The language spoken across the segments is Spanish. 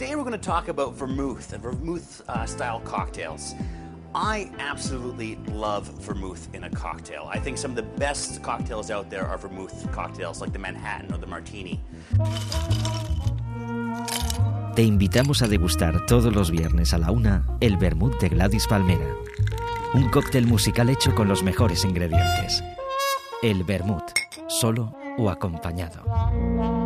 today we're going to talk about vermouth and vermouth uh, style cocktails. I absolutely love vermouth in a cocktail. I think some of the best cocktails out there are vermouth cocktails, like the Manhattan or the Martini. Te invitamos a degustar todos los viernes a la una el vermouth de Gladys Palmera. Un cóctel musical hecho con los mejores ingredientes. El vermouth, solo o acompañado.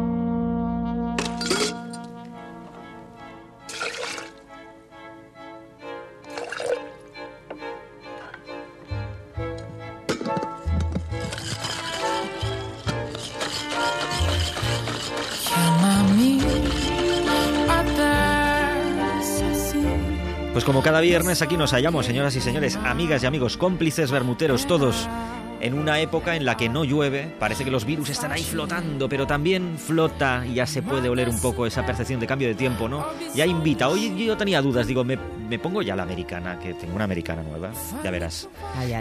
Pues como cada viernes aquí nos hallamos, señoras y señores, amigas y amigos, cómplices bermuteros todos, en una época en la que no llueve, parece que los virus están ahí flotando, pero también flota y ya se puede oler un poco esa percepción de cambio de tiempo, ¿no? Ya invita. Hoy yo tenía dudas, digo, me, pongo ya la americana, que tengo una americana nueva, ya verás.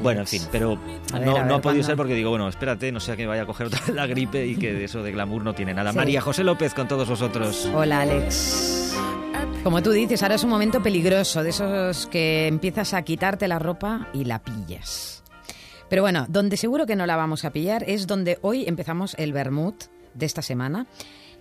bueno, en fin, pero no, no ha podido ser porque digo, bueno, espérate, no sea que vaya a coger otra vez la gripe y que de eso de glamour no tiene nada. María José López con todos vosotros. Hola, Alex. Como tú dices, ahora es un momento peligroso, de esos que empiezas a quitarte la ropa y la pillas. Pero bueno, donde seguro que no la vamos a pillar es donde hoy empezamos el vermut de esta semana,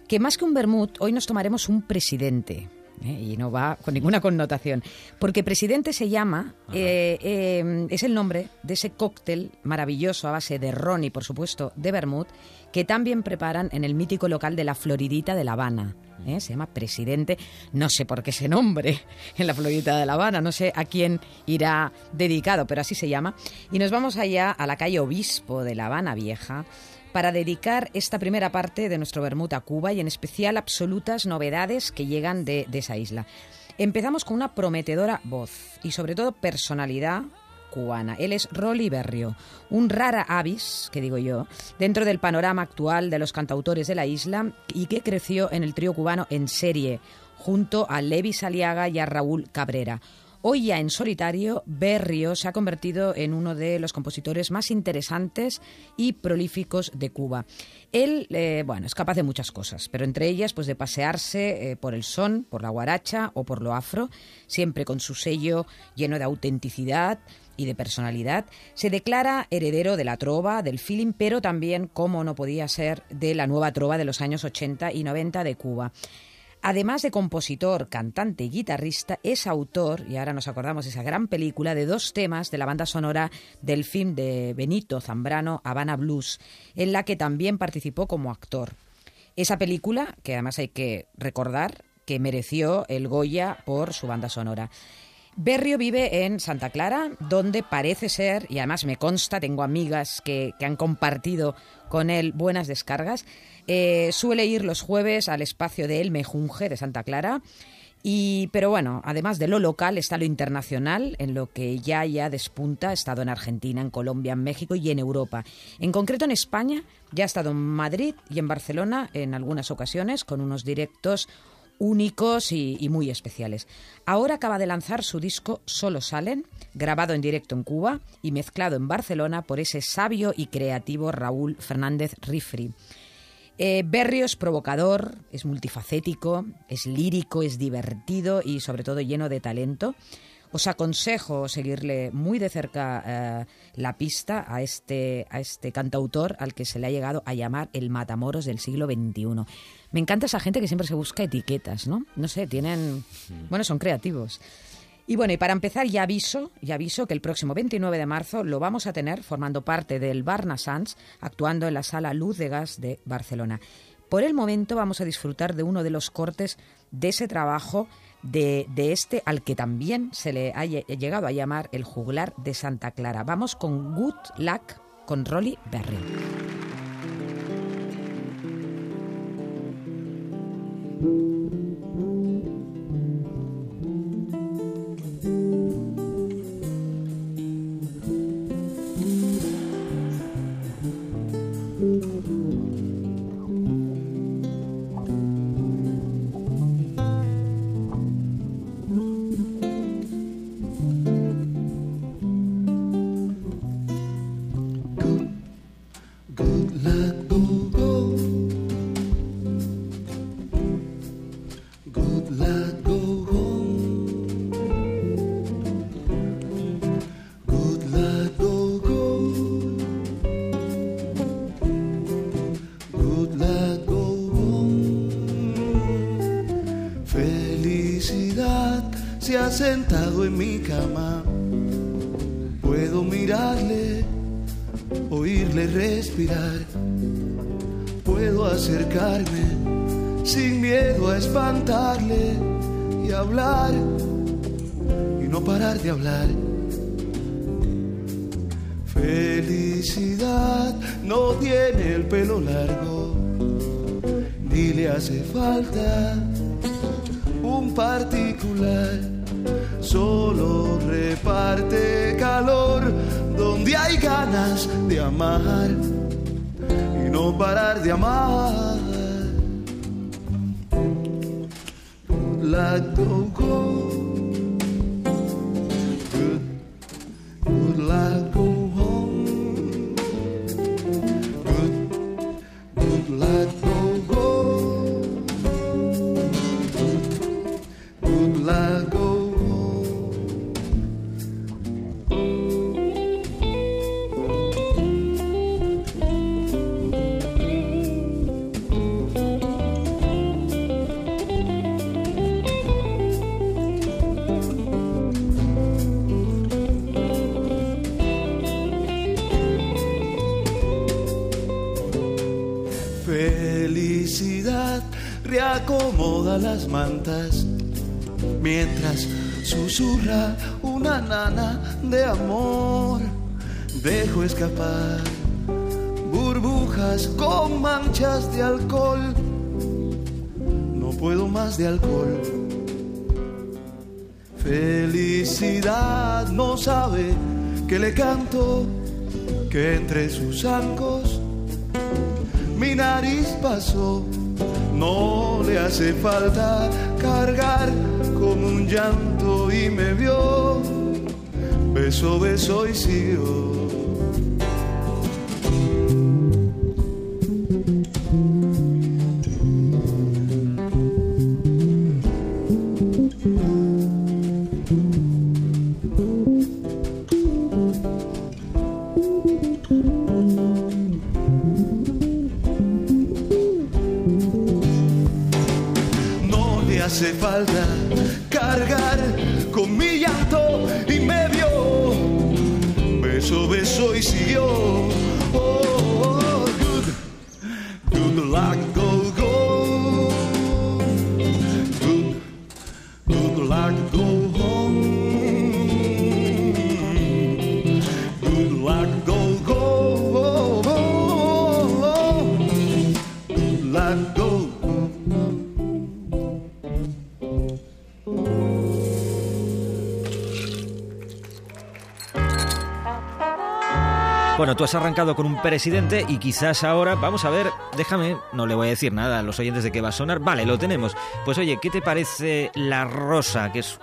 que más que un vermut, hoy nos tomaremos un presidente. ¿eh? y no va con ninguna connotación. Porque presidente se llama, eh, eh, es el nombre de ese cóctel maravilloso a base de ron y, por supuesto, de vermut, que también preparan en el mítico local de la Floridita de La Habana. Se llama Presidente, no sé por qué ese nombre en la Floridita de La Habana, no sé a quién irá dedicado, pero así se llama. Y nos vamos allá a la calle Obispo de La Habana Vieja para dedicar esta primera parte de nuestro Bermuda a Cuba y en especial absolutas novedades que llegan de, esa isla. Empezamos con una prometedora voz y sobre todo personalidad cubana. Él es Rolly Berrio, un rara avis, que digo yo, dentro del panorama actual de los cantautores de la isla y que creció en el trío cubano en serie, junto a Levi Saliaga y a Raúl Cabrera. Hoy ya en solitario, Berrio se ha convertido en uno de los compositores más interesantes y prolíficos de Cuba. Él, eh, bueno, es capaz de muchas cosas, pero entre ellas, pues de pasearse eh, por el son, por la guaracha o por lo afro, siempre con su sello lleno de autenticidad, y de personalidad, se declara heredero de la trova, del feeling, pero también, como no podía ser, de la nueva trova de los años 80 y 90 de Cuba. Además de compositor, cantante y guitarrista, es autor, y ahora nos acordamos de esa gran película, de dos temas de la banda sonora del film de Benito Zambrano, Habana Blues, en la que también participó como actor. Esa película, que además hay que recordar, que mereció el Goya por su banda sonora. Berrio vive en Santa Clara, donde parece ser, y además me consta, tengo amigas que, que han compartido con él buenas descargas, eh, suele ir los jueves al espacio de El Mejunje de Santa Clara. Y, pero bueno, además de lo local está lo internacional, en lo que ya ya despunta. Ha estado en Argentina, en Colombia, en México y en Europa. En concreto en España, ya ha estado en Madrid y en Barcelona en algunas ocasiones con unos directos únicos y, muy especiales. Ahora acaba de lanzar su disco Solo Salen, grabado en directo en Cuba y mezclado en Barcelona por ese sabio y creativo Raúl Fernández Rifri. Eh, Berrio es provocador, es multifacético, es lírico, es divertido y sobre todo lleno de talento. Os aconsejo seguirle muy de cerca eh, la pista a este, a este cantautor al que se le ha llegado a llamar el Matamoros del siglo XXI. Me encanta esa gente que siempre se busca etiquetas, ¿no? No sé, tienen... Bueno, son creativos. Y bueno, y para empezar ya aviso, ya aviso que el próximo 29 de marzo lo vamos a tener formando parte del Barna Sans, actuando en la sala Luz de Gas de Barcelona. Por el momento vamos a disfrutar de uno de los cortes de ese trabajo de, este al que también se le ha llegado a llamar el juglar de Santa Clara. Vamos con Good Luck con Rolly Berry. Felicidad no tiene el pelo largo, ni le hace falta un particular, solo reparte calor donde hay ganas de amar y no parar de amar. Like go go, Escapar burbujas con manchas de alcohol. No puedo más de alcohol. Felicidad no sabe que le canto, que entre sus zancos mi nariz pasó. No le hace falta cargar con un llanto y me vio. Beso, beso y siguió. Tú has arrancado con un presidente y quizás ahora, vamos a ver, déjame, no le voy a decir nada a los oyentes de qué va a sonar. Vale, lo tenemos. Pues oye, ¿qué te parece La Rosa, que es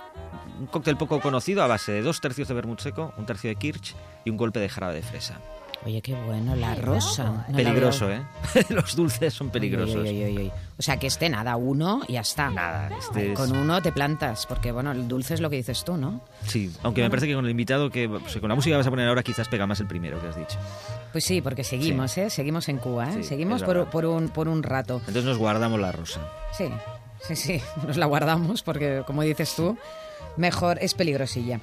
un cóctel poco conocido a base de dos tercios de vermut seco, un tercio de kirsch y un golpe de jarabe de fresa? Oye, qué bueno, la rosa. No Peligroso. ¿eh? los dulces son peligrosos. Oy, oy, oy, oy. O sea, que este nada, uno y ya está. Nada, este es- Con uno te plantas, porque bueno, el dulce es lo que dices tú, ¿no? Sí, aunque me parece que con el invitado, que pues, con la música que vas a poner ahora, quizás pega más el primero que has dicho. Pues sí, porque seguimos, ¿eh? Seguimos en Cuba, ¿eh? Sí, seguimos por un, por un rato. Entonces nos guardamos la rosa. Sí, sí, sí, nos la guardamos porque, como dices tú, mejor es peligrosilla.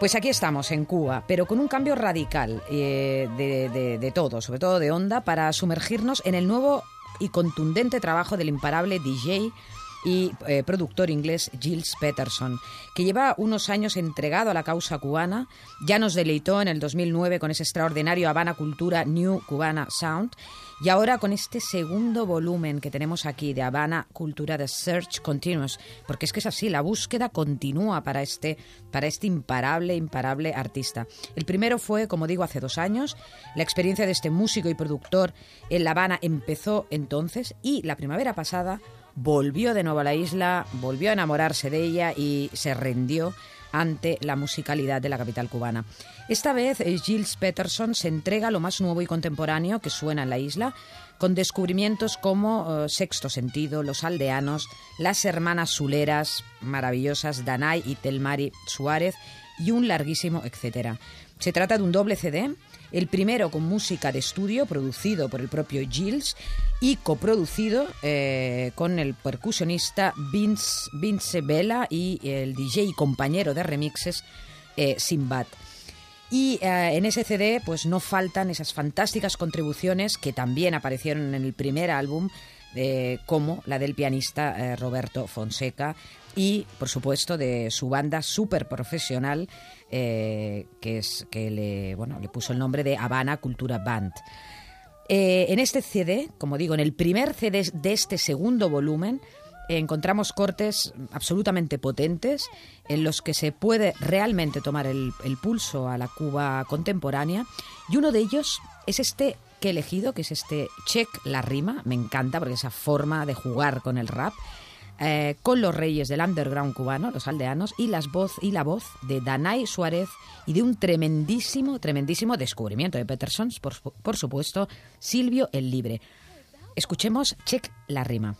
Pues aquí estamos, en Cuba, pero con un cambio radical eh, de, de- de todo, sobre todo de onda, para sumergirnos en el nuevo y contundente trabajo del imparable DJ y eh, productor inglés Gilles Peterson, que lleva unos años entregado a la causa cubana, ya nos deleitó en el 2009 con ese extraordinario Habana Cultura New Cubana Sound, y ahora con este segundo volumen que tenemos aquí de Habana Cultura de Search Continuous, porque es que es así, la búsqueda continúa para este, para este imparable, imparable artista. El primero fue, como digo, hace dos años. La experiencia de este músico y productor en La Habana empezó entonces y la primavera pasada volvió de nuevo a la isla, volvió a enamorarse de ella y se rindió ante la musicalidad de la capital cubana. Esta vez eh, Gilles Peterson se entrega a lo más nuevo y contemporáneo que suena en la isla, con descubrimientos como eh, Sexto Sentido, Los Aldeanos, Las Hermanas Zuleras, maravillosas, Danay y Telmari Suárez, y un larguísimo etcétera. Se trata de un doble CD El primero con música de estudio producido por el propio Gilles y coproducido eh, con el percusionista Vince, Vince Vela y el DJ y compañero de remixes eh, Simbad. Y eh, en ese CD pues no faltan esas fantásticas contribuciones que también aparecieron en el primer álbum, como la del pianista Roberto Fonseca y, por supuesto, de su banda súper profesional, eh, que, es, que le, bueno, le puso el nombre de Habana Cultura Band. Eh, en este CD, como digo, en el primer CD de este segundo volumen, encontramos cortes absolutamente potentes en los que se puede realmente tomar el, el pulso a la Cuba contemporánea. Y uno de ellos es este que he elegido, que es este Check la rima. Me encanta porque esa forma de jugar con el rap. Eh, con los reyes del underground cubano, los aldeanos, y, las voz, y la voz de Danay Suárez y de un tremendísimo, tremendísimo descubrimiento de Peterson, por, por supuesto, Silvio el Libre. Escuchemos Check la rima.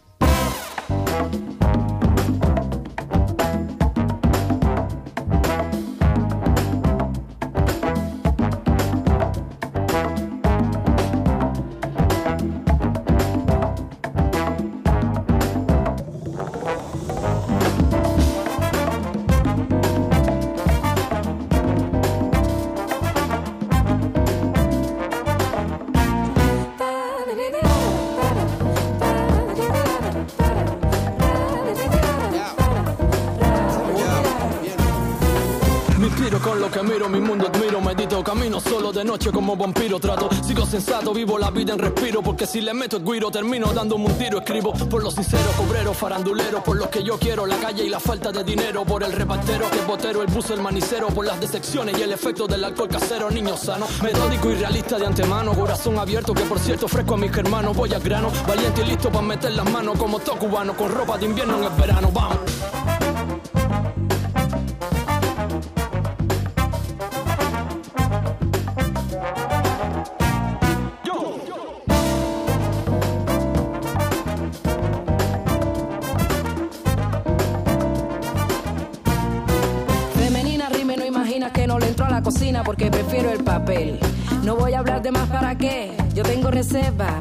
Miro, mi mundo admiro, medito, camino solo de noche como vampiro, trato, sigo sensato, vivo la vida en respiro, porque si le meto el guiro termino dándome un tiro, escribo por los sinceros, cobreros, faranduleros, por los que yo quiero, la calle y la falta de dinero, por el repartero, es botero, el buzo, el manicero, por las decepciones y el efecto del alcohol casero, niño sano, metódico y realista de antemano, corazón abierto, que por cierto fresco a mis hermanos, voy al grano, valiente y listo para meter las manos, como todo cubano, con ropa de invierno en el verano, vamos.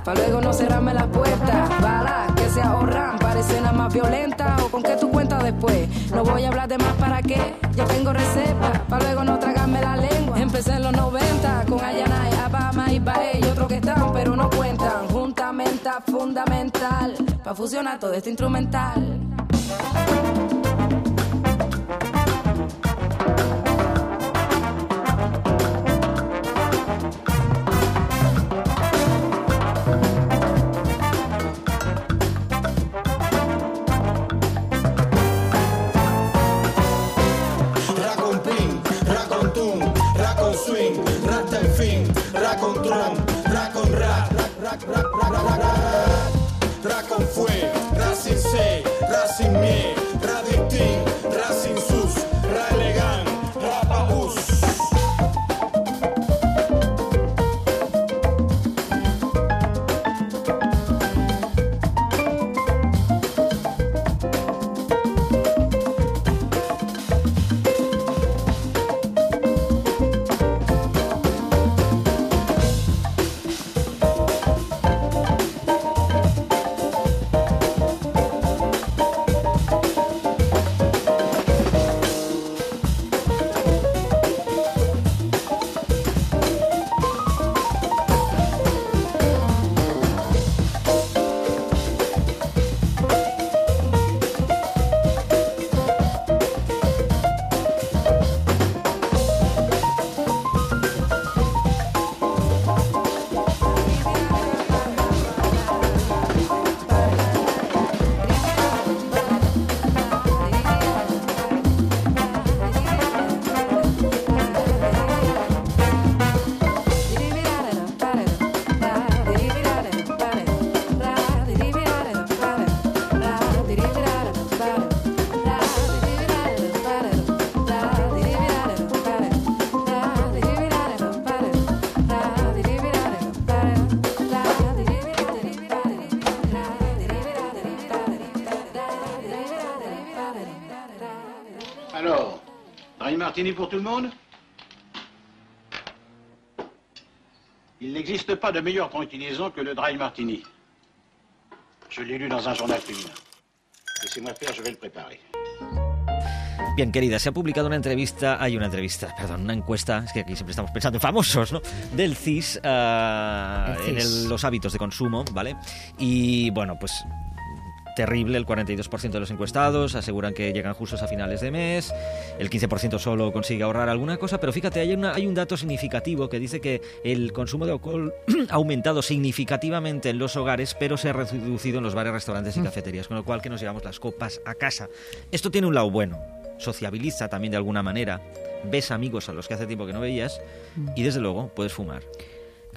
Para luego no cerrarme las puertas. Balas que se ahorran para escenas más violentas o con qué tú cuentas después. No voy a hablar de más para qué. Yo tengo reserva, para luego no tragarme la lengua. Empecé en los 90 con Ayanay, Abama y Bae y otros que están, pero no cuentan. Juntamente fundamental, para fusionar todo este instrumental. Alors, un martini pour tout le monde Il n'existe pas de meilleure tranquillisant que le dry martini. Je l'ai lu dans un journal féminin. Laissez-moi faire, je vais le préparer. Bien, querida, se ha publicado una entrevista, hay una entrevista, perdón, una encuesta, es que aquí siempre estamos pensando en famosos, ¿no? Del CIS, ah, El en el- los hábitos de consumo, ¿vale? Y bueno, pues terrible, el 42% de los encuestados aseguran que llegan justos a finales de mes, el 15% solo consigue ahorrar alguna cosa, pero fíjate, hay, una- hay un dato significativo que dice que el consumo de alcohol ha aumentado significativamente en los hogares, pero se ha reducido en los bares, restaurantes y cafeterías, con lo cual que nos llevamos las copas a casa. Esto tiene un lado bueno, sociabiliza también de alguna manera, ves amigos a los que hace tiempo que no veías y desde luego puedes fumar.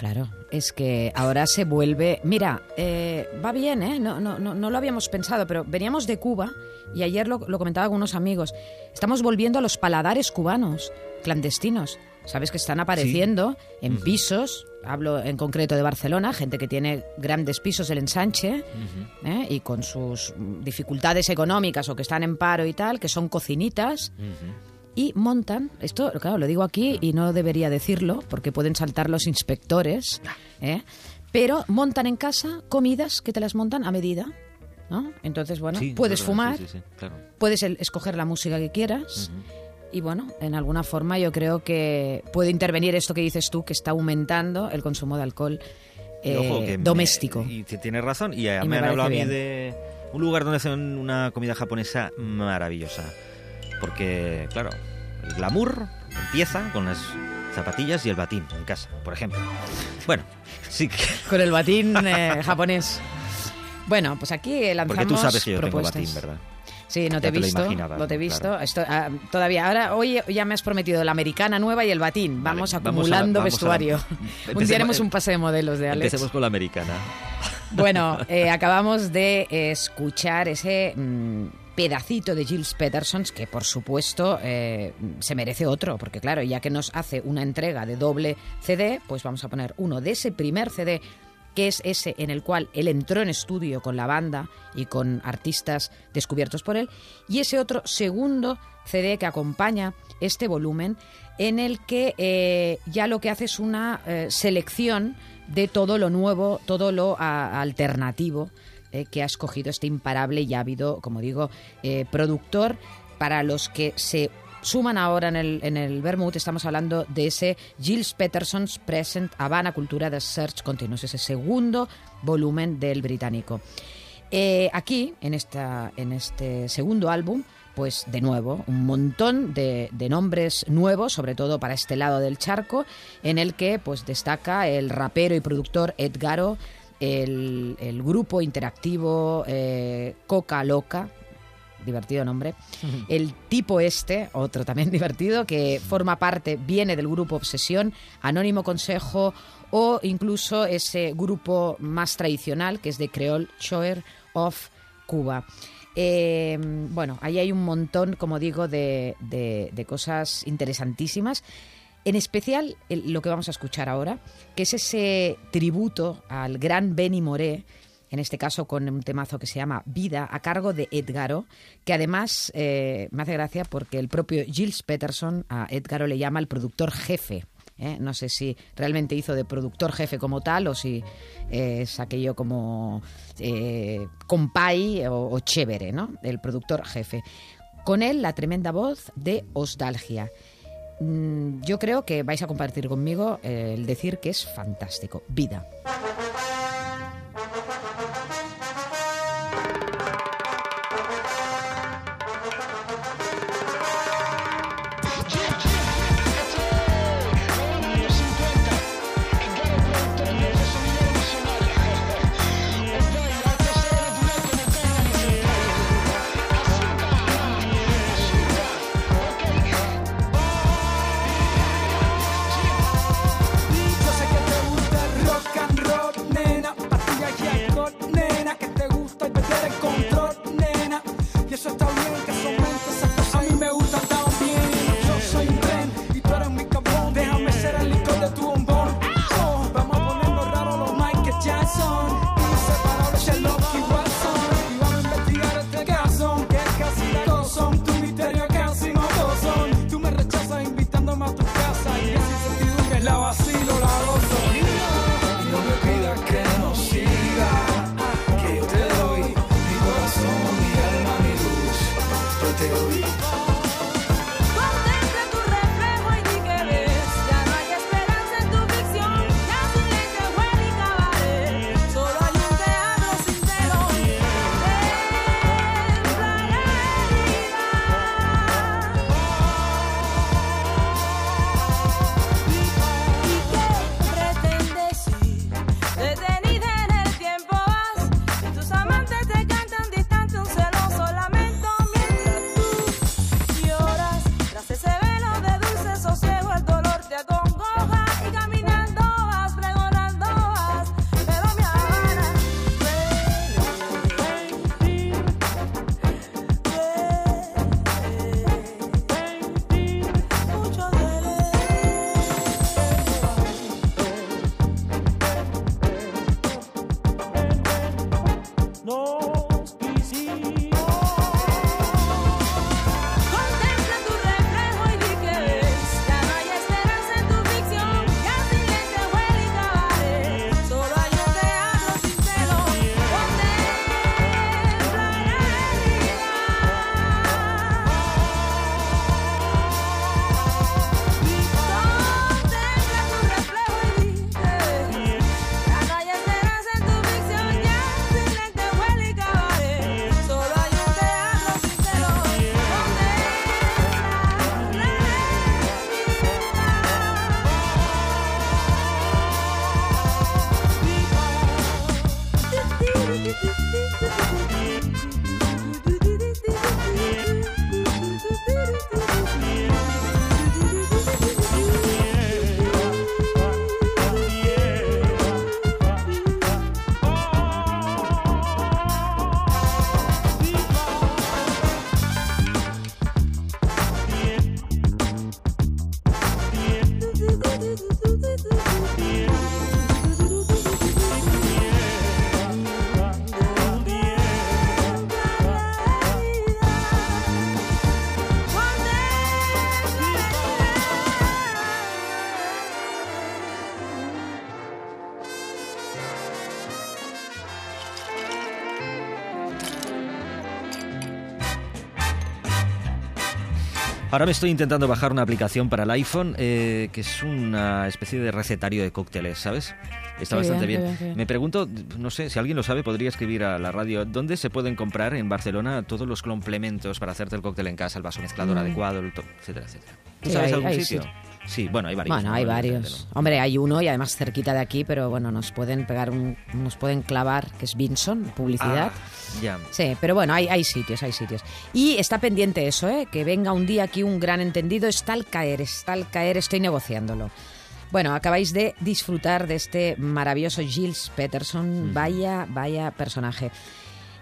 Claro, es que ahora se vuelve... Mira, eh, va bien, ¿eh? No, no, no, no lo habíamos pensado, pero veníamos de Cuba y ayer lo, lo comentaba con unos amigos. Estamos volviendo a los paladares cubanos, clandestinos. Sabes que están apareciendo en pisos, hablo en concreto de Barcelona, gente que tiene grandes pisos del ensanche ¿eh? y con sus dificultades económicas o que están en paro y tal, que son cocinitas y montan, esto claro, lo digo aquí y no debería decirlo porque pueden saltar los inspectores, ¿eh? pero montan en casa comidas que te las montan a medida. ¿no? Entonces, bueno, Sí, puedes verdad, fumar, sí, sí, sí, claro. puedes el- escoger la música que quieras. Y bueno, en alguna forma yo creo que puede intervenir esto que dices tú, que está aumentando el consumo de alcohol Y eh, ojo, que me- doméstico. y tienes razón. Y, Y me, me han hablado a mí de un lugar donde hacen una comida japonesa maravillosa. Porque, claro, el glamour empieza con las zapatillas y el batín en casa, por ejemplo. Bueno, sí que... Con el batín eh, japonés. Bueno, pues aquí lanzamos Porque tú sabes que yo propuestas. tengo batín, ¿verdad? Sí, no te he te lo visto, no te he visto. Claro. Esto, ah, todavía, ahora hoy ya me has prometido la americana nueva y el batín. Vamos acumulando vamos a la- vestuario. Un día haremos un pase de modelos de Alex. Empecemos con la americana. Bueno, eh, acabamos de escuchar ese mm, pedacito de Gilles Petersons que por supuesto eh, se merece otro, porque claro, ya que nos hace una entrega de doble CD, pues vamos a poner uno de ese primer CD que es ese en el cual él entró en estudio con la banda y con artistas descubiertos por él, y ese otro segundo CD que acompaña este volumen, en el que eh, ya lo que hace es una eh, selección de todo lo nuevo, todo lo alternativo eh, que ha escogido este imparable y ávido, como digo, eh, productor para los que se suman ahora en el, en el Vermouth, estamos hablando de ese Gilles Peterson's Present Havana Cultura de Search Continuous, ese segundo volumen del británico. Eh, aquí, en, esta, en este segundo álbum, pues de nuevo, un montón de, de nombres nuevos, sobre todo para este lado del charco, en el que pues destaca el rapero y productor Edgaro, el, el grupo interactivo eh, Coca Loca, divertido nombre. El tipo este, otro también divertido, que forma parte, viene del grupo Obsesión, Anónimo Consejo o incluso ese grupo más tradicional que es de Creole Choir of Cuba. Eh, bueno, ahí hay un montón, como digo, de, de- de cosas interesantísimas. En especial lo que vamos a escuchar ahora, que es ese tributo al gran Benny Moré, en este caso con un temazo que se llama Vida, a cargo de Edgaro, que además eh, me hace gracia porque el propio Gilles Peterson a Edgaro le llama el productor jefe. ¿eh? No sé si realmente hizo de productor jefe como tal o si eh, es aquello como compay o, o chévere, ¿no? El productor jefe. Con él la tremenda voz de Ostalgia. Mm, Yo creo que vais a compartir conmigo eh, el decir que es fantástico. Vida. Ahora me estoy intentando bajar una aplicación para el iPhone eh, que es una especie de recetario de cócteles, ¿sabes? Está Qué bastante bien. Me pregunto, no sé, si alguien lo sabe, podría escribir a la radio. ¿Dónde se pueden comprar en Barcelona todos los complementos para hacerte el cóctel en casa, el vaso mezclador Mm. adecuado, el etcétera, etcétera? ¿Tú Sí, sabes hay- algún hay sitio? sitio. Sí, bueno, hay varios. Bueno, ¿no? hay varios. ¿no? Hombre, hay uno y además cerquita de aquí, pero bueno, nos pueden pegar un, nos pueden clavar, que es Vinson, publicidad. Ah, ya. Sí, pero bueno, hay, hay sitios, hay sitios. Y está pendiente eso, ¿eh? Que venga un día aquí un gran entendido, está al caer, está al caer, estoy negociándolo. Bueno, acabáis de disfrutar de este maravilloso Gilles Peterson, vaya, vaya personaje.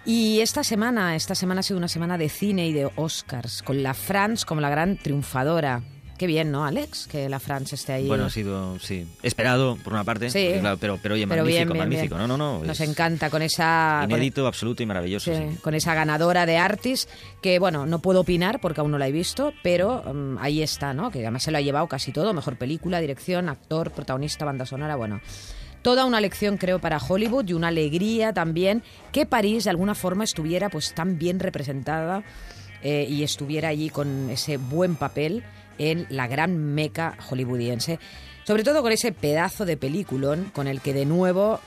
Y esta semana, esta semana ha sido una semana de cine y de Oscars, con la France como la gran triunfadora. Qué bien, ¿no, Alex? Que la France esté ahí. Bueno, ha sido, sí, esperado por una parte, Sí. porque, claro, pero, pero oye, Pero magnífico, bien, bien, magnífico. bien. No, no, no. Nos es encanta con esa... con- Inédito, absoluto y maravilloso. Sí, sí. con esa ganadora de Artis, que bueno, no puedo opinar porque aún no la he visto, pero mm, ahí está, ¿no? Que además se lo ha llevado casi todo, mejor película, dirección, actor, protagonista, banda sonora, bueno. Toda una lección, creo, para Hollywood y una alegría también que París de alguna forma estuviera pues tan bien representada eh, y estuviera allí con ese buen papel en la gran meca hollywoodiense. Sobre todo con ese pedazo de peliculón con el que de nuevo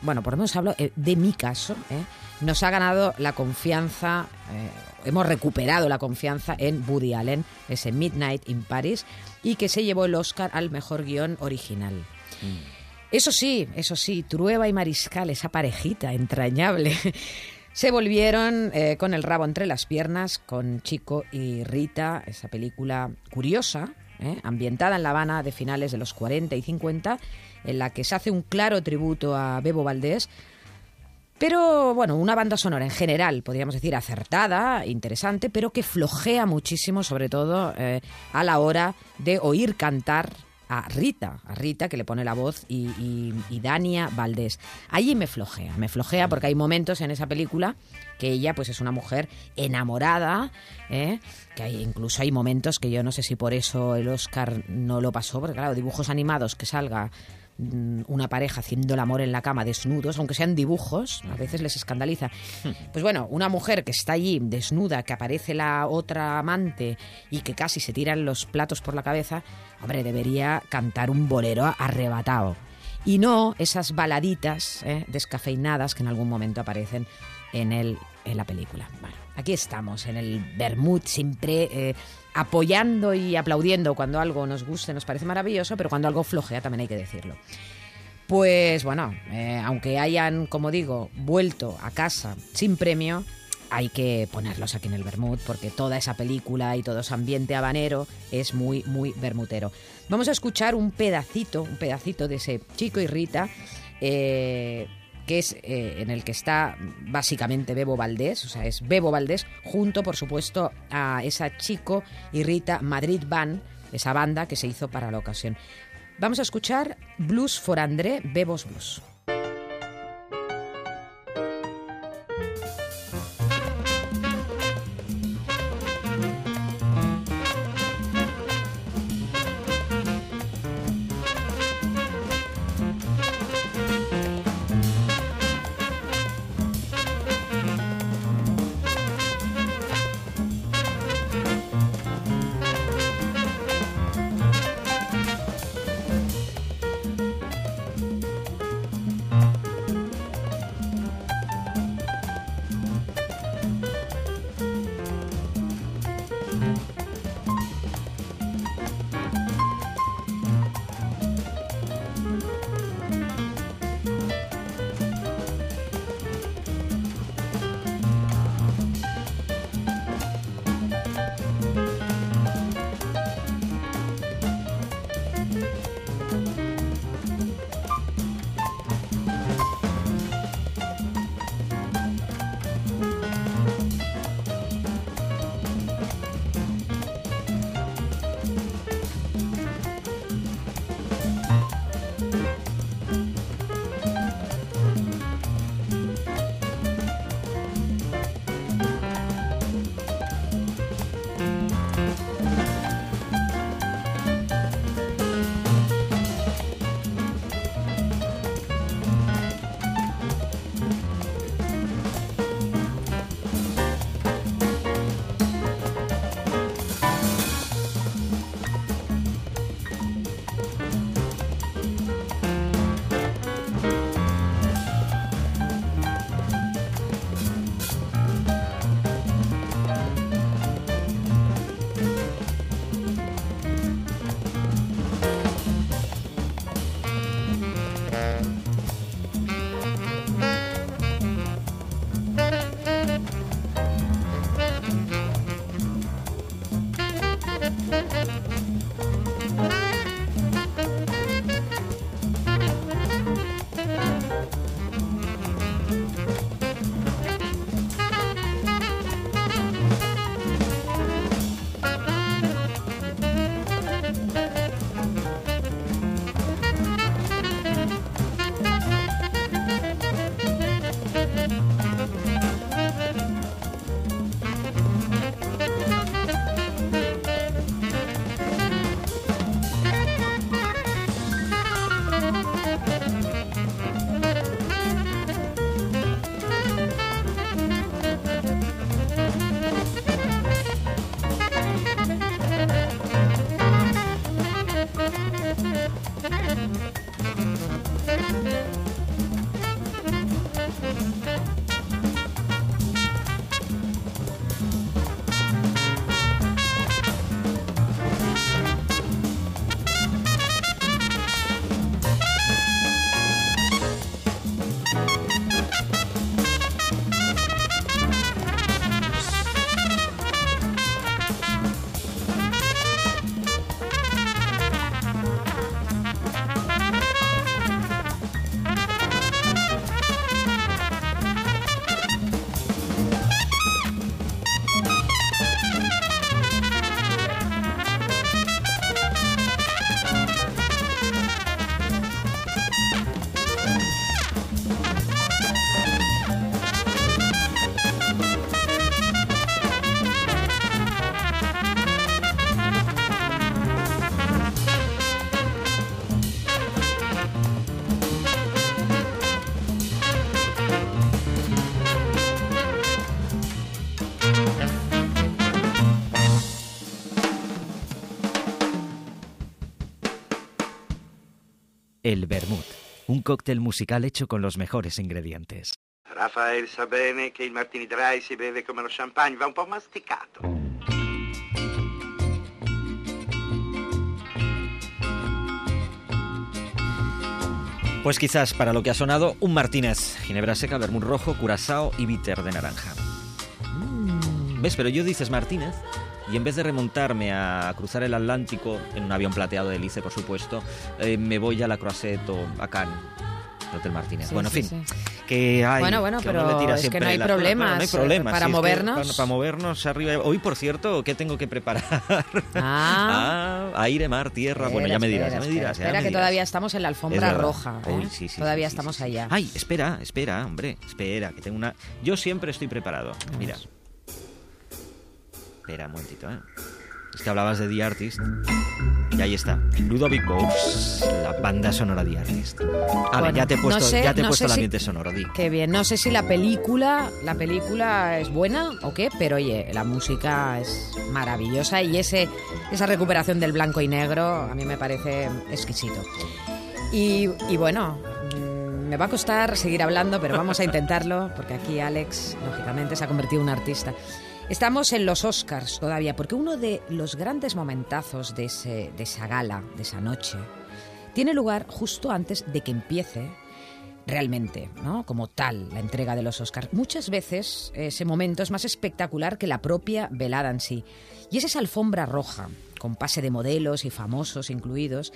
bueno, por lo menos hablo eh, de mi caso, ¿eh? nos ha ganado la confianza, eh, hemos recuperado la confianza en Woody Allen, ese Midnight in Paris, y que se llevó el Oscar al mejor guion original. Eso sí, eso sí, Trueba y Mariscal, esa parejita entrañable, se volvieron eh, con el rabo entre las piernas con Chico y Rita, esa película curiosa, ¿eh? ambientada en La Habana de finales de los 40 y 50, en la que se hace un claro tributo a Bebo Valdés, pero bueno, una banda sonora en general, podríamos decir, acertada, interesante, pero que flojea muchísimo, sobre todo eh, a la hora de oír cantar a Rita, a Rita que le pone la voz y, y- y Dania Valdés. Allí me flojea, me flojea porque hay momentos en esa película que ella pues es una mujer enamorada, ¿eh? que hay, incluso hay momentos que yo no sé si por eso el Oscar no lo pasó, porque claro, dibujos animados que salga una pareja haciendo el amor en la cama desnudos, aunque sean dibujos, a veces les escandaliza. Pues bueno, una mujer que está allí desnuda, que aparece la otra amante y que casi se tiran los platos por la cabeza, hombre, debería cantar un bolero arrebatado. Y no esas baladitas ¿eh? descafeinadas que en algún momento aparecen en, el, en la película. Bueno, aquí estamos, en el Bermud, siempre eh, apoyando y aplaudiendo cuando algo nos guste, nos parece maravilloso, pero cuando algo flojea también hay que decirlo. Pues bueno, eh, aunque hayan, como digo, vuelto a casa sin premio, hay que ponerlos aquí en el Bermud, porque toda esa película y todo ese ambiente habanero es muy, muy bermutero. Vamos a escuchar un pedacito, un pedacito de ese Chico y Rita, eh, que es eh, en el que está básicamente Bebo Valdés, o sea, es Bebo Valdés, junto, por supuesto, a esa Chico y Rita Madrid Band, esa banda que se hizo para la ocasión. Vamos a escuchar Blues for André, Bebos Blues. Cóctel musical hecho con los mejores ingredientes. Rafael sa bene che il martini dry si beve come lo champagne, va un po' masticato. Pues quizás para lo que ha sonado, un Martínez, ginebra seca, vermut rojo, curazao y bitter de naranja. Mm, ¿Ves? Pero yo dices Martínez y en vez de remontarme a cruzar el Atlántico en un avión plateado de Lice, por supuesto, eh, me voy a la Croisette o a Cannes. Hotel Martínez. Sí, bueno, en sí, fin. sí. Que hay, Bueno, bueno, que pero le tira es que no hay problemas, no hay eh, problemas. para es que movernos. para, para movernos arriba. Hoy, por cierto, ¿qué tengo que preparar? Ah. Ah, aire, mar, tierra. bueno, ya me dirás, ya me dirás. ya Espera que todavía estamos en la Es alfombra verdad. roja. ¿eh? Uy, sí, sí, todavía estamos allá. Ay, espera, espera, hombre, espera, que tengo una... Yo siempre estoy preparado. Mira. Espera un momentito, ¿eh? Es que hablabas de The Artist. Y ahí está. Ludovic Bows, la banda sonora The Artist. A ver, Bueno, ya te he puesto, no sé- ya te he no puesto el si- ambiente sonoro, di. Qué bien. No sé si la película, la película es buena o qué, pero oye, la música es maravillosa y ese, esa recuperación del blanco y negro a mí me parece exquisito. Y, y bueno, mm, me va a costar seguir hablando, pero vamos a intentarlo, porque aquí Alex, lógicamente, se ha convertido en un artista. Estamos en los Oscars todavía, porque uno de los grandes momentazos de, ese, de esa gala, de esa noche, tiene lugar justo antes de que empiece realmente, ¿no? Como tal, la entrega de los Oscars. Muchas veces ese momento es más espectacular que la propia velada en sí. Y es esa alfombra roja, con pase de modelos y famosos incluidos,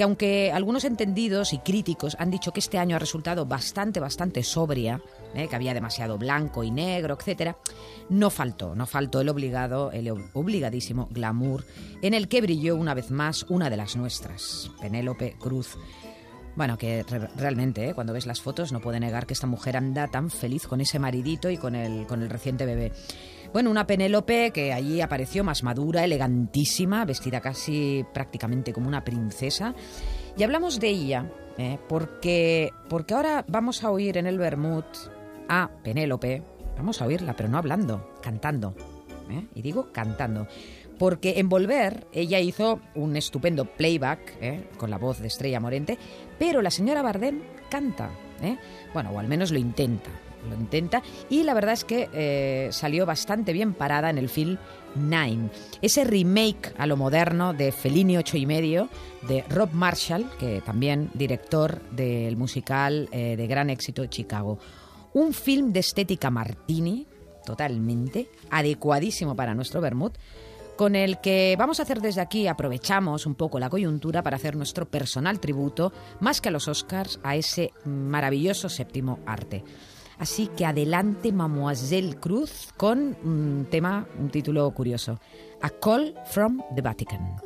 que aunque algunos entendidos y críticos han dicho que este año ha resultado bastante, bastante sobria, ¿eh? que había demasiado blanco y negro, etcétera, no faltó, no faltó el obligado, el obligadísimo glamour en el que brilló una vez más una de las nuestras, Penélope Cruz. Bueno, que re- realmente, ¿eh? cuando ves las fotos, no puede negar que esta mujer anda tan feliz con ese maridito y con el, con el reciente bebé. Bueno, una Penélope que allí apareció más madura, elegantísima, vestida casi prácticamente como una princesa. Y hablamos de ella, ¿eh? porque, porque ahora vamos a oír en el Bermud a Penélope, vamos a oírla, pero no hablando, cantando. ¿eh? Y digo cantando. Porque en Volver ella hizo un estupendo playback ¿eh? con la voz de Estrella Morente, pero la señora Bardem canta, ¿eh? bueno, o al menos lo intenta, lo intenta, y la verdad es que eh, salió bastante bien parada en el film Nine, ese remake a lo moderno de Fellini ocho y medio de Rob Marshall, que también director del musical eh, de gran éxito Chicago. Un film de estética Martini, totalmente, adecuadísimo para nuestro Bermud, con el que vamos a hacer desde aquí, aprovechamos un poco la coyuntura para hacer nuestro personal tributo, más que a los Oscars, a ese maravilloso séptimo arte. Así que adelante, Mademoiselle Cruz, con un tema, un título curioso. A Call from the Vatican.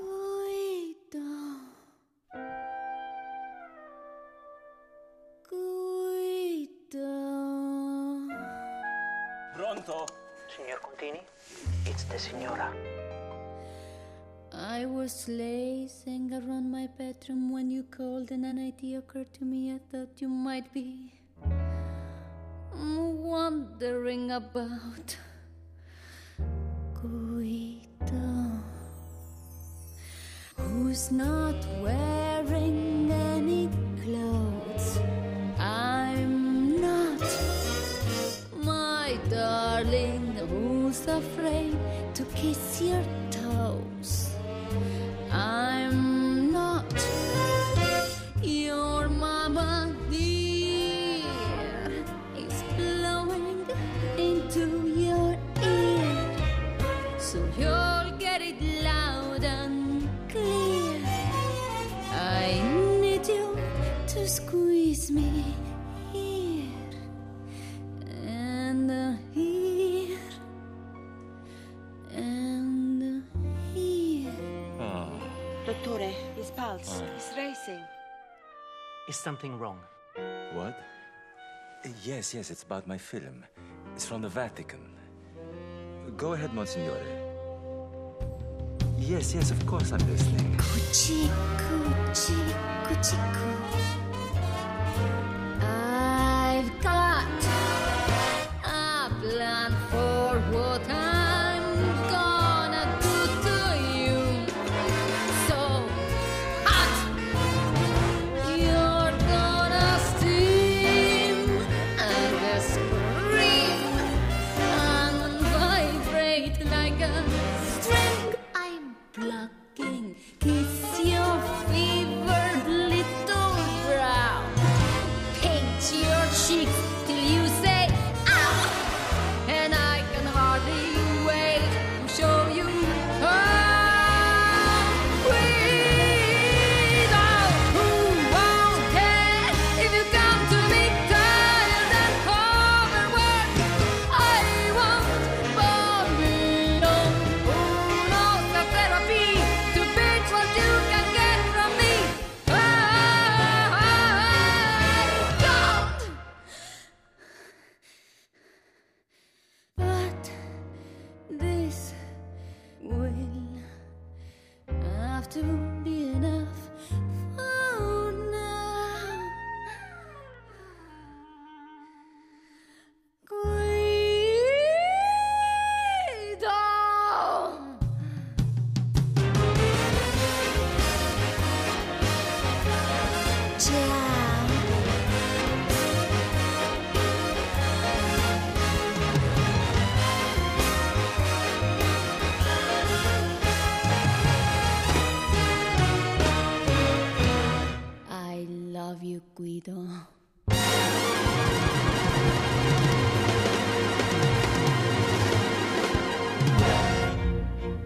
Pronto? Signor Contini, it's the signora. I was lazing around my bedroom when you called and an idea occurred to me. I thought you might be wondering about Guido, who's not wearing any clothes. I'm not my darling, who's afraid to kiss your his pulse is racing. Is something wrong? What? Yes, yes, it's about my film. It's from the Vatican. Go ahead, Monsignore. Yes, yes, of course I'm listening. Coo.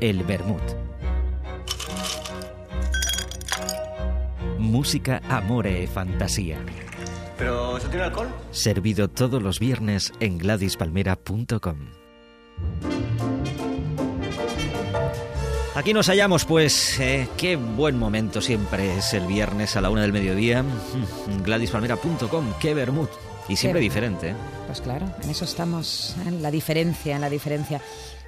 El Bermud. Música, amore e fantasía. ¿Pero eso tiene alcohol? Servido todos los viernes en gladispalmera.com. Aquí nos hallamos, pues, eh, qué buen momento siempre es el viernes a la una del mediodía. Gladispalmera.com, qué Bermud. Y siempre Qué- diferente. ¿eh? Pues claro, en eso estamos, en la diferencia, en la diferencia.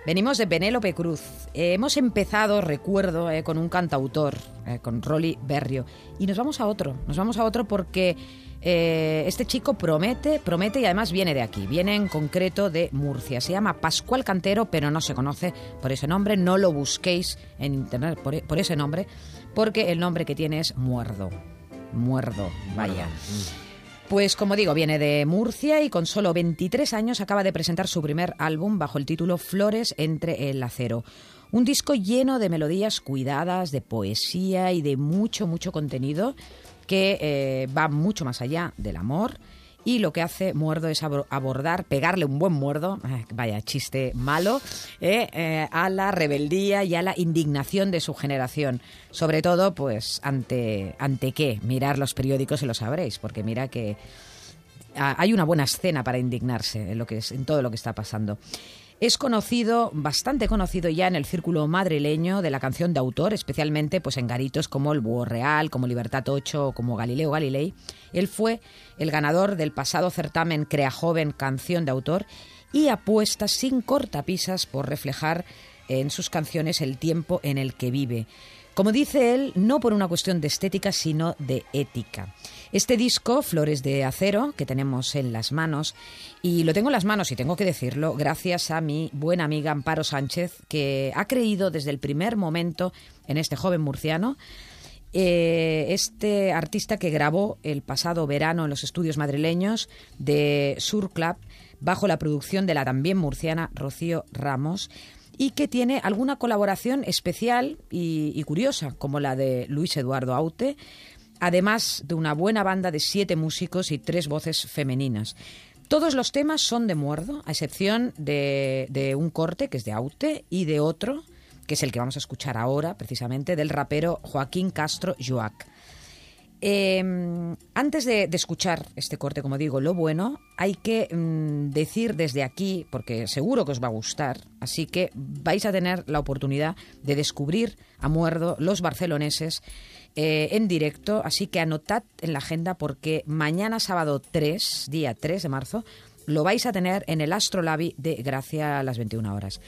Venimos de Penélope Cruz. Eh, hemos empezado, recuerdo, eh, con un cantautor, eh, con Rolly Berrio. Y nos vamos a otro, nos vamos a otro porque este chico promete, promete y además viene de aquí, viene en concreto de Murcia. Se llama Pascual Cantero, pero no se conoce por ese nombre, no lo busquéis en internet por, por ese nombre, porque el nombre que tiene es Muerdo. Muerdo, vaya. Pues como digo, viene de Murcia y con solo 23 años acaba de presentar su primer álbum bajo el título Flores entre el acero. Un disco lleno de melodías cuidadas, de poesía y de mucho, mucho contenido que eh, va mucho más allá del amor. Y lo que hace Muerdo es abor- abordar, pegarle un buen muerdo, vaya chiste malo, eh, eh, a la rebeldía y a la indignación de su generación. Sobre todo, pues, ante, ante qué. Mirar los periódicos y lo sabréis, porque mira que ah, hay una buena escena para indignarse en, lo que es, en todo lo que está pasando. Es conocido, bastante conocido ya en el círculo madrileño de la canción de autor, especialmente pues en garitos como el Búho Real, como Libertad 8 o como Galileo Galilei. Él fue el ganador del pasado certamen Crea Joven Canción de Autor y apuesta sin cortapisas por reflejar en sus canciones el tiempo en el que vive. Como dice él, no por una cuestión de estética, sino de ética. Este disco, Flores de Acero, que tenemos en las manos, y lo tengo en las manos y tengo que decirlo, gracias a mi buena amiga Amparo Sánchez, que ha creído desde el primer momento en este joven murciano, eh, este artista que grabó el pasado verano en los estudios madrileños de Sur Club, bajo la producción de la también murciana Rocío Ramos, y que tiene alguna colaboración especial y, y curiosa, como la de Luis Eduardo Aute, además de una buena banda de siete músicos y tres voces femeninas. Todos los temas son de Muerdo, a excepción de, de un corte que es de Aute y de otro, que es el que vamos a escuchar ahora, precisamente, del rapero Joaquín Castro Joac. Eh, antes de, de escuchar este corte, como digo, lo bueno, hay que mm, decir desde aquí, porque seguro que os va a gustar, así que vais a tener la oportunidad de descubrir a Muerdo los barceloneses eh, en directo, así que anotad en la agenda porque mañana sábado 3, día 3 de marzo, lo vais a tener en el Astrolabi de Gracia a las 21 horas.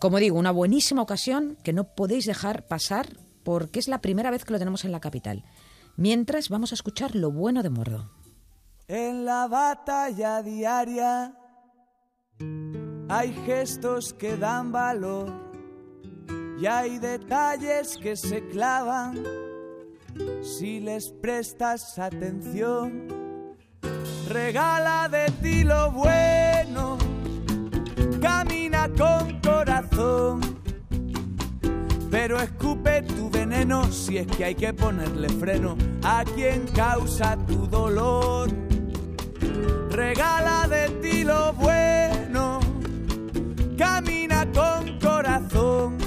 Como digo, una buenísima ocasión que no podéis dejar pasar porque es la primera vez que lo tenemos en la capital. Mientras vamos a escuchar lo bueno de Muerdo. En la batalla diaria hay gestos que dan valor y hay detalles que se clavan si les prestas atención. Regala de ti lo bueno, camina con corazón, Pero escupe tu veneno si es que hay que ponerle freno a quien causa tu dolor. Regala de ti lo bueno, camina con corazón.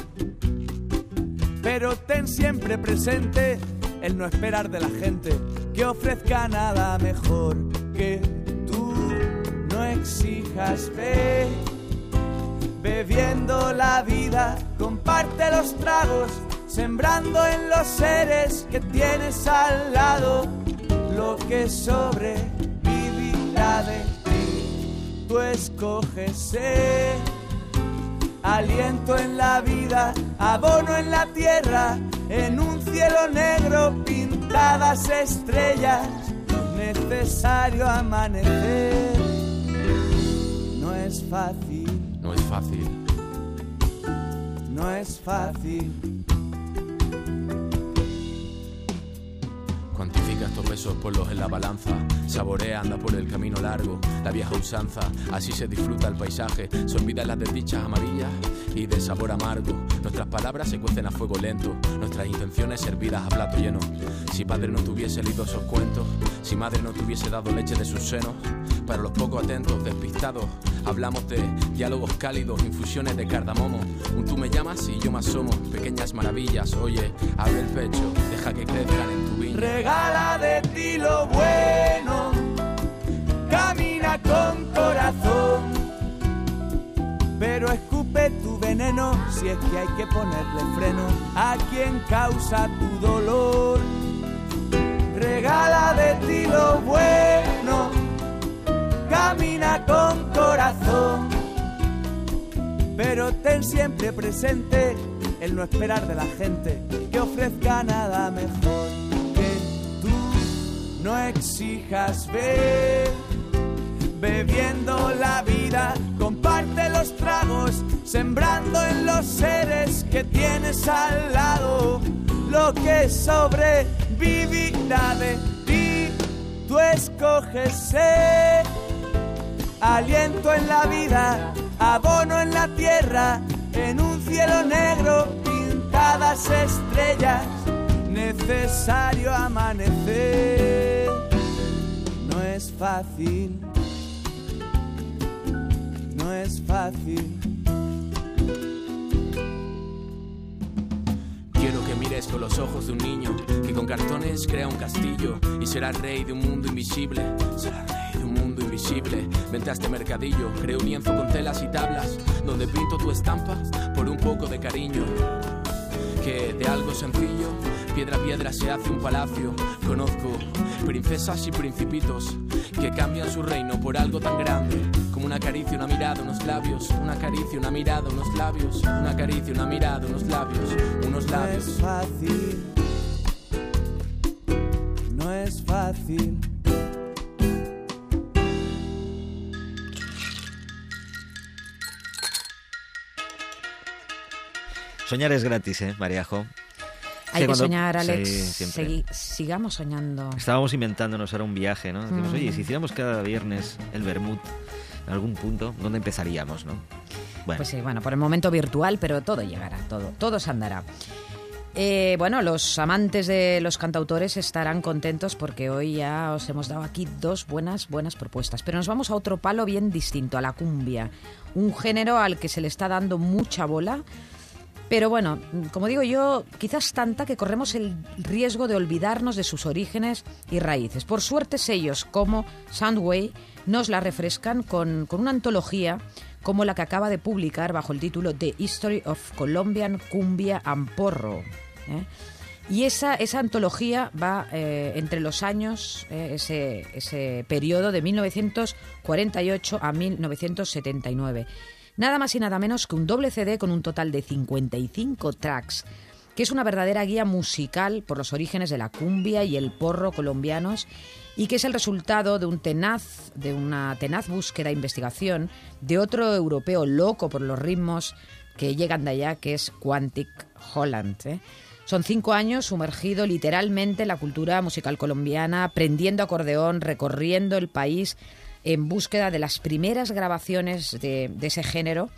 Pero ten siempre presente el no esperar de la gente que ofrezca nada mejor que tú. No exijas fe, bebiendo la vida, comparte los tragos, sembrando en los seres que tienes al lado lo que sobrevivirá de ti. Tú escoges ser aliento en la vida, abono en la tierra, en un cielo negro pintadas estrellas, necesario amanecer. No es fácil, No es fácil. no es fácil. Cuantifica estos besos, ponlos en la balanza. Saborea, anda por el camino largo, la vieja usanza. Así se disfruta el paisaje, se olvidan las desdichas amarillas y de sabor amargo. Nuestras palabras se cuecen a fuego lento, nuestras intenciones servidas a plato lleno. Si padre no tuviese leído esos cuentos, si madre no tuviese dado leche de sus senos, para los poco atentos, despistados, hablamos de diálogos cálidos, infusiones de cardamomo. Un tú me llamas y yo me asomo, pequeñas maravillas. Oye, abre el pecho, deja que crezcan en tu. Regala de ti lo bueno, camina con corazón, pero escupe tu veneno si es que hay que ponerle freno. A quien causa tu dolor. Regala de ti lo bueno, camina con corazón, pero ten siempre presente el no esperar de la gente que ofrezca nada mejor. No exijas ver, bebiendo la vida, comparte los tragos, sembrando en los seres que tienes al lado lo que sobrevivirá de ti. Tú escoges ser aliento en la vida, abono en la tierra, en un cielo negro pintadas estrellas, necesario amanecer. No es fácil, no es fácil. Quiero que mires con los ojos de un niño que con cartones crea un castillo y será rey de un mundo invisible. Será rey de un mundo invisible. Vente a este mercadillo, creo un lienzo con telas y tablas donde pinto tu estampa por un poco de cariño. Que de algo sencillo, piedra a piedra se hace un palacio. Conozco princesas y principitos que cambian su reino por algo tan grande como una caricia, una mirada, unos labios. Una caricia, una mirada, unos labios. Una caricia, una mirada, unos labios. Unos No labios. es fácil, no es fácil. Soñar es gratis, ¿eh, Mariajo? Hay que soñar, Alex. Sí. Segui- sigamos soñando. Estábamos inventándonos ahora un viaje, ¿no? Decimos, Mm. oye, si hiciéramos cada viernes el Bermud en algún punto, ¿dónde empezaríamos, no? Bueno, Pues sí, bueno, por el momento virtual, pero todo llegará, todo, todo se andará. Eh, bueno, los amantes de los cantautores estarán contentos porque hoy ya os hemos dado aquí dos buenas, buenas propuestas. Pero nos vamos a otro palo bien distinto, a la cumbia. Un género al que se le está dando mucha bola. Pero bueno, como digo yo, quizás tanta que corremos el riesgo de olvidarnos de sus orígenes y raíces. Por suerte, sellos como Soundway nos la refrescan con, con una antología como la que acaba de publicar bajo el título The History of Colombian Cumbia and Porro. ¿eh? Y esa, esa antología va eh, entre los años, eh, ese, ese periodo de 1948 a 1979. Nada más y nada menos que un doble CD con un total de 55 tracks, que es una verdadera guía musical por los orígenes de la cumbia y el porro colombianos y que es el resultado de un tenaz, de una tenaz búsqueda e investigación de otro europeo loco por los ritmos que llegan de allá, que es Quantic Holland. ¿eh? Son cinco años sumergido literalmente en la cultura musical colombiana, aprendiendo acordeón, recorriendo el país en búsqueda de las primeras grabaciones de, de ese género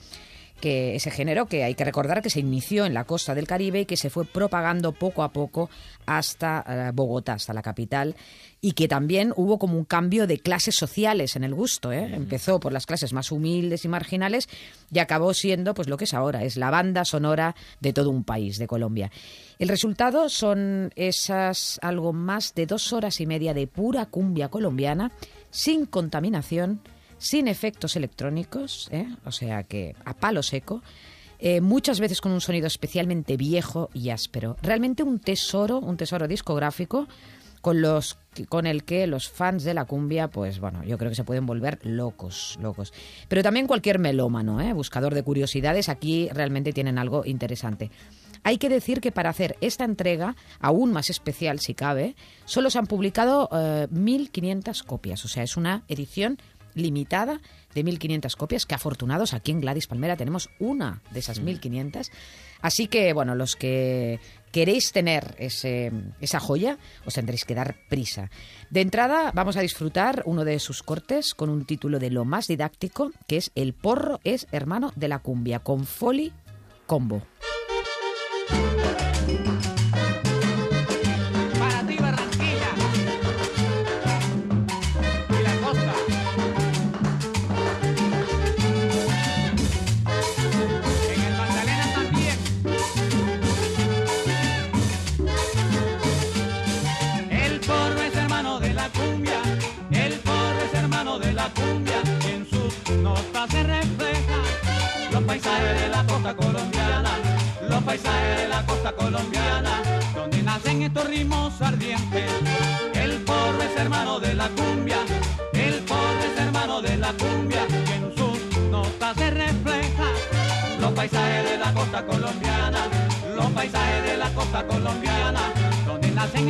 que ese género que hay que recordar que se inició en la costa del Caribe y que se fue propagando poco a poco hasta eh, Bogotá, hasta la capital, y que también hubo como un cambio de clases sociales en el gusto. ¿eh? Empezó por las clases más humildes y marginales y acabó siendo pues lo que es ahora, es la banda sonora de todo un país, de Colombia. El resultado son esas algo más de dos horas y media de pura cumbia colombiana, sin contaminación, sin efectos electrónicos, ¿eh? o sea que a palo seco, eh, muchas veces con un sonido especialmente viejo y áspero. Realmente un tesoro, un tesoro discográfico con los con el que los fans de la cumbia, pues bueno, yo creo que se pueden volver locos, locos. Pero también cualquier melómano, ¿eh? buscador de curiosidades, aquí realmente tienen algo interesante. Hay que decir que para hacer esta entrega, aún más especial si cabe, solo se han publicado eh, 1.500 copias, o sea, es una edición limitada de 1.500 copias, que afortunados aquí en Gladys Palmera tenemos una de esas 1.500. Así que, bueno, los que queréis tener ese, esa joya, os tendréis que dar prisa. De entrada, vamos a disfrutar uno de sus cortes con un título de lo más didáctico, que es El porro es hermano de la cumbia, con Foley Combo.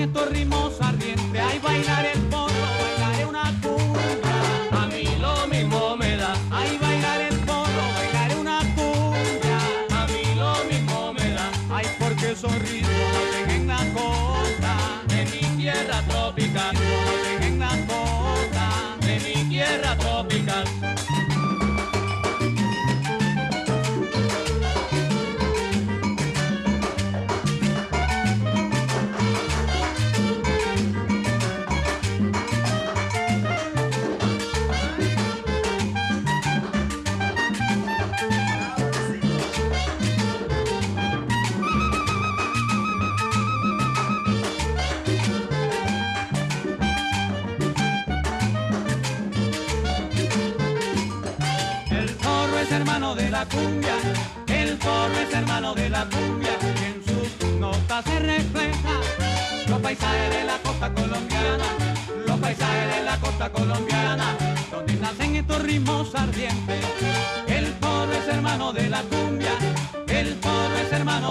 Estos ritmos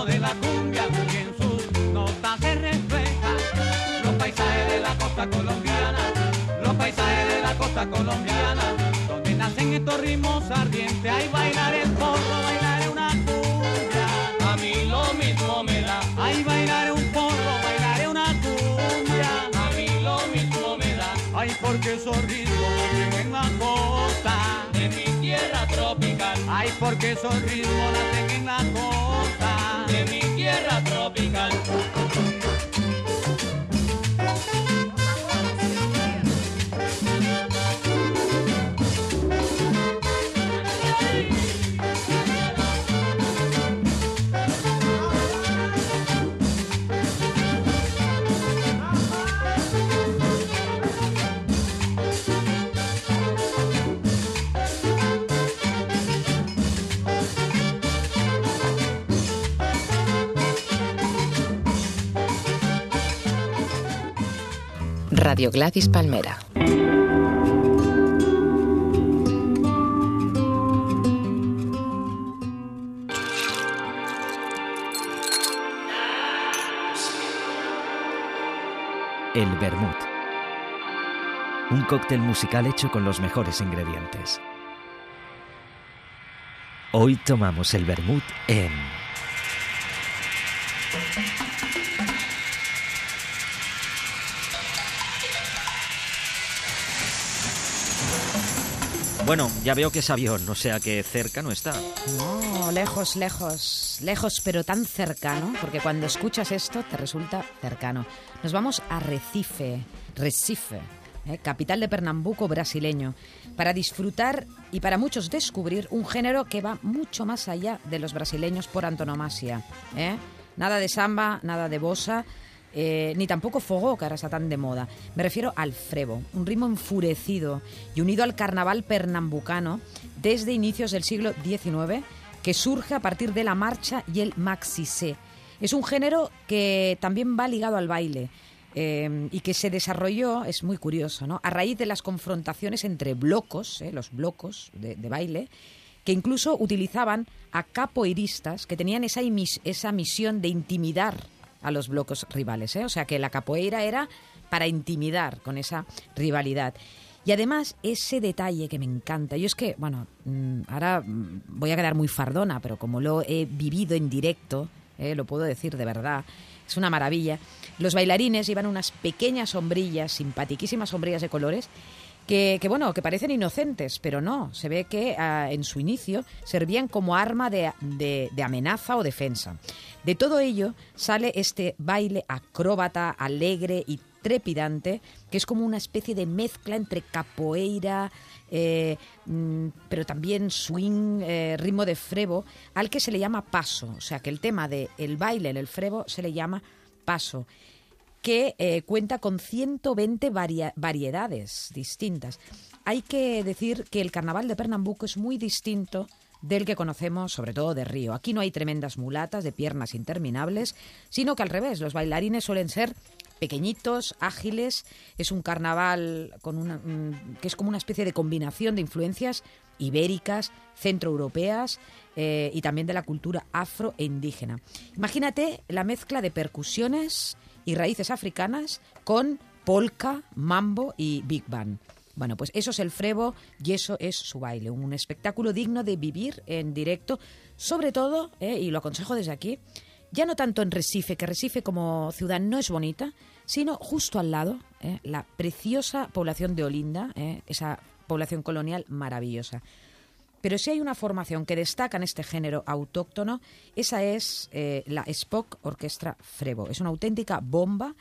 de la cumbia, y en sus notas se refleja los paisajes de la costa colombiana, los paisajes de la costa colombiana, donde nacen estos ritmos ardientes. Ay, bailar el porro, bailaré una cumbia, a mí lo mismo me da. Ay, bailaré un porro, bailaré una cumbia, a mí lo mismo me da. Ay, porque esos ritmos en la costa de mi tierra tropical. Ay, porque esos ritmos nacen en la costa de mi tierra tropical. Radio Gladys Palmera. El Vermut. Un cóctel musical hecho con los mejores ingredientes. Hoy tomamos el Vermut en Bueno, ya veo que es avión, o sea que cerca no está. No, lejos, lejos, lejos, pero tan cercano, porque cuando escuchas esto te resulta cercano. Nos vamos a Recife, Recife, ¿eh? capital de Pernambuco brasileño, para disfrutar y para muchos descubrir un género que va mucho más allá de los brasileños por antonomasia. ¿eh? Nada de samba, nada de bossa. Eh, ni tampoco fogó, que ahora está tan de moda. Me refiero al frevo, un ritmo enfurecido y unido al carnaval pernambucano desde inicios del siglo XIX, que surge a partir de la marcha y el maxisé. Es un género que también va ligado al baile eh, y que se desarrolló, es muy curioso, ¿no? a raíz de las confrontaciones entre blocos, eh, los blocos de, baile, que incluso utilizaban a capoeiristas que tenían esa misión de intimidar a los blocos rivales. ¿eh? O sea que la capoeira era para intimidar con esa rivalidad. Y además, ese detalle que me encanta, yo es que, bueno, mm, ahora mm, voy a quedar muy fardona, pero como lo he vivido en directo, eh, lo puedo decir de verdad, es una maravilla. Los bailarines llevan unas pequeñas sombrillas, simpatiquísimas sombrillas de colores, que, bueno, que parecen inocentes, pero no. Se ve que ah, en su inicio servían como arma de, de- de amenaza o defensa. De todo ello sale este baile acróbata, alegre y trepidante, que es como una especie de mezcla entre capoeira, eh, mm, pero también swing, eh, ritmo de frevo, al que se le llama paso. O sea que el tema del el baile en el frevo se le llama paso que eh, cuenta con 120 varia- variedades distintas. Hay que decir que el carnaval de Pernambuco es muy distinto del que conocemos, sobre todo de Río. Aquí no hay tremendas mulatas de piernas interminables, sino que al revés, los bailarines suelen ser pequeñitos, ágiles. Es un carnaval una, mm, que es como una especie de combinación de influencias ibéricas, centroeuropeas eh, y también de la cultura afro e indígena. Imagínate la mezcla de percusiones y raíces africanas con polka, mambo y big band. Bueno, pues eso es el frevo y eso es su baile, un espectáculo digno de vivir en directo, sobre todo, eh, y lo aconsejo desde aquí, ya no tanto en Recife, que Recife como ciudad no es bonita, sino justo al lado, eh, la preciosa población de Olinda, eh, esa población colonial maravillosa. Pero si hay una formación que destaca en este género autóctono, esa es eh, la Spock Orquestra Frevo. Es una auténtica bomba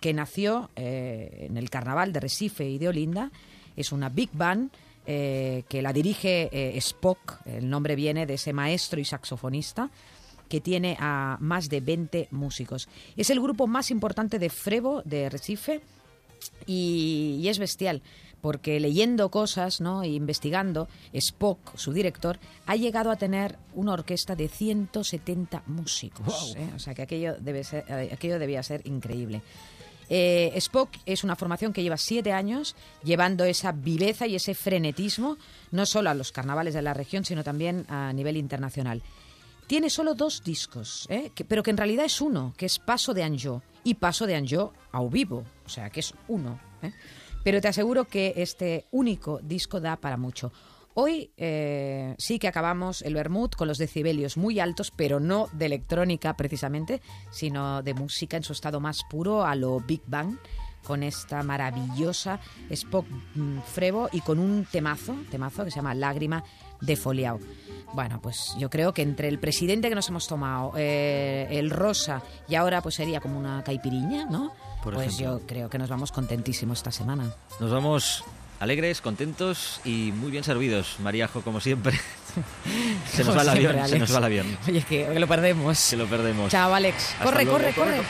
que nació eh, en el carnaval de Recife y de Olinda. Es una big band eh, que la dirige Spock. El nombre viene de ese maestro y saxofonista que tiene a más de 20 músicos. Es el grupo más importante de frevo de Recife y, y es bestial porque leyendo cosas ¿no? e investigando, Spock, su director, ha llegado a tener una orquesta de 170 músicos. ¿eh? O sea que aquello, debe ser, eh, aquello debía ser increíble. Eh, Spock es una formación que lleva siete años llevando esa viveza y ese frenetismo no solo a los carnavales de la región, sino también a nivel internacional. Tiene solo dos discos, ¿eh? que- pero que en realidad es uno, que es Paso de Anjou y Paso de Anjou au vivo, o sea que es uno. ¿eh? Pero te aseguro que este único disco da para mucho. Hoy eh, sí que acabamos el vermut con los decibelios muy altos, pero no de electrónica precisamente, sino de música en su estado más puro, a lo Big Bang, con esta maravillosa Spock mm, Frevo y con un temazo, temazo que se llama Lágrima de Foliao. Bueno, pues yo creo que entre el presidente que nos hemos tomado, eh, el rosa y ahora pues sería como una caipiriña, ¿no? Por pues ejemplo. yo creo que nos vamos contentísimos esta semana. Nos vamos alegres, contentos y muy bien servidos. Mariajo, como siempre. se nos Como va el avión, siempre, se nos va el avión. Oye, que, que lo perdemos. Que lo perdemos. Chao, Alex. Corre, corre, corre.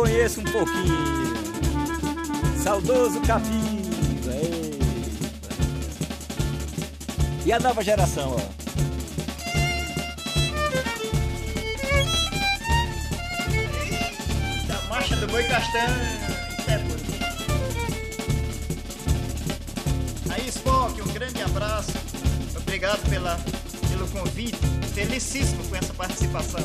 Conheço um pouquinho. Saudoso Capinza. eita. E a nova geração, ó. Marcha do boi castanho. É. Aí, Spock, um grande abraço. Obrigado pela, pelo convite. Felicíssimo com essa participação.